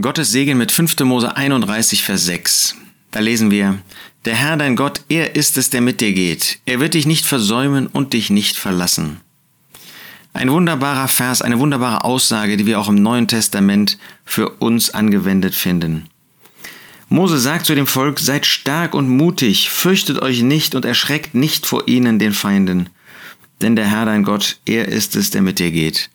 Gottes Segen mit 5. Mose 31, Vers 6. Da lesen wir, Der Herr dein Gott, er ist es, der mit dir geht. Er wird dich nicht versäumen und dich nicht verlassen. Ein wunderbarer Vers, eine wunderbare Aussage, die wir auch im Neuen Testament für uns angewendet finden. Mose sagt zu dem Volk, seid stark und mutig, fürchtet euch nicht und erschreckt nicht vor ihnen, den Feinden. Denn der Herr dein Gott, er ist es, der mit dir geht.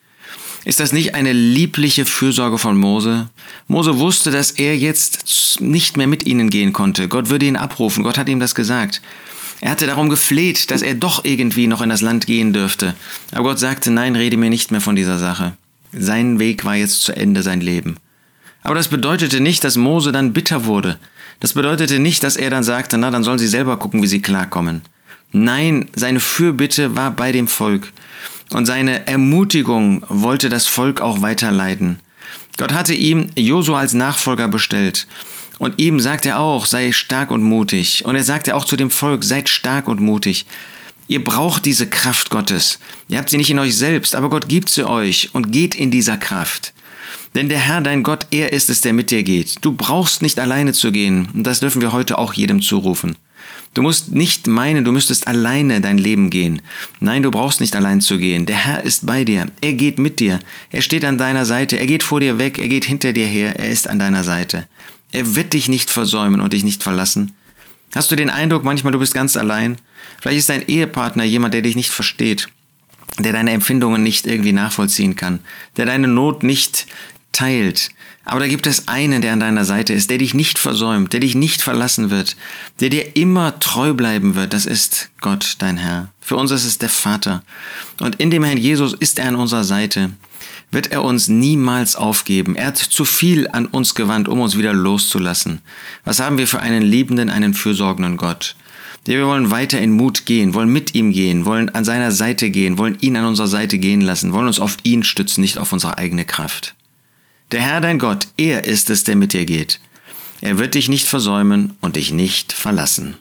Ist das nicht eine liebliche Fürsorge von Mose? Mose wusste, dass er jetzt nicht mehr mit ihnen gehen konnte. Gott würde ihn abrufen. Gott hat ihm das gesagt. Er hatte darum gefleht, dass er doch irgendwie noch in das Land gehen dürfte. Aber Gott sagte, nein, rede mir nicht mehr von dieser Sache. Sein Weg war jetzt zu Ende, sein Leben. Aber das bedeutete nicht, dass Mose dann bitter wurde. Das bedeutete nicht, dass er dann sagte, na, dann sollen sie selber gucken, wie sie klarkommen. Nein, seine Fürbitte war bei dem Volk. Und seine Ermutigung wollte das Volk auch weiterleiten. Gott hatte ihm Josua als Nachfolger bestellt. Und ihm sagt er auch, sei stark und mutig. Und er sagte auch zu dem Volk, seid stark und mutig. Ihr braucht diese Kraft Gottes. Ihr habt sie nicht in euch selbst, aber Gott gibt sie euch und geht in dieser Kraft. Denn der Herr, dein Gott, er ist es, der mit dir geht. Du brauchst nicht alleine zu gehen. Und das dürfen wir heute auch jedem zurufen. Du musst nicht meinen, du müsstest alleine dein Leben gehen. Nein, du brauchst nicht allein zu gehen. Der Herr ist bei dir. Er geht mit dir. Er steht an deiner Seite. Er geht vor dir weg. Er geht hinter dir her. Er ist an deiner Seite. Er wird dich nicht versäumen und dich nicht verlassen. Hast du den Eindruck, manchmal du bist ganz allein? Vielleicht ist dein Ehepartner jemand, der dich nicht versteht, der deine Empfindungen nicht irgendwie nachvollziehen kann, der deine Not nicht teilt. Aber da gibt es einen, der an deiner Seite ist, der dich nicht versäumt, der dich nicht verlassen wird, der dir immer treu bleiben wird. Das ist Gott, dein Herr. Für uns ist es der Vater. Und in dem Herrn Jesus ist er an unserer Seite. Wird er uns niemals aufgeben. Er hat zu viel an uns gewandt, um uns wieder loszulassen. Was haben wir für einen liebenden, einen fürsorgenden Gott? Wir wollen weiter in Mut gehen, wollen mit ihm gehen, wollen an seiner Seite gehen, wollen ihn an unserer Seite gehen lassen, wollen uns auf ihn stützen, nicht auf unsere eigene Kraft. Der Herr dein Gott, er ist es, der mit dir geht. Er wird dich nicht versäumen und dich nicht verlassen.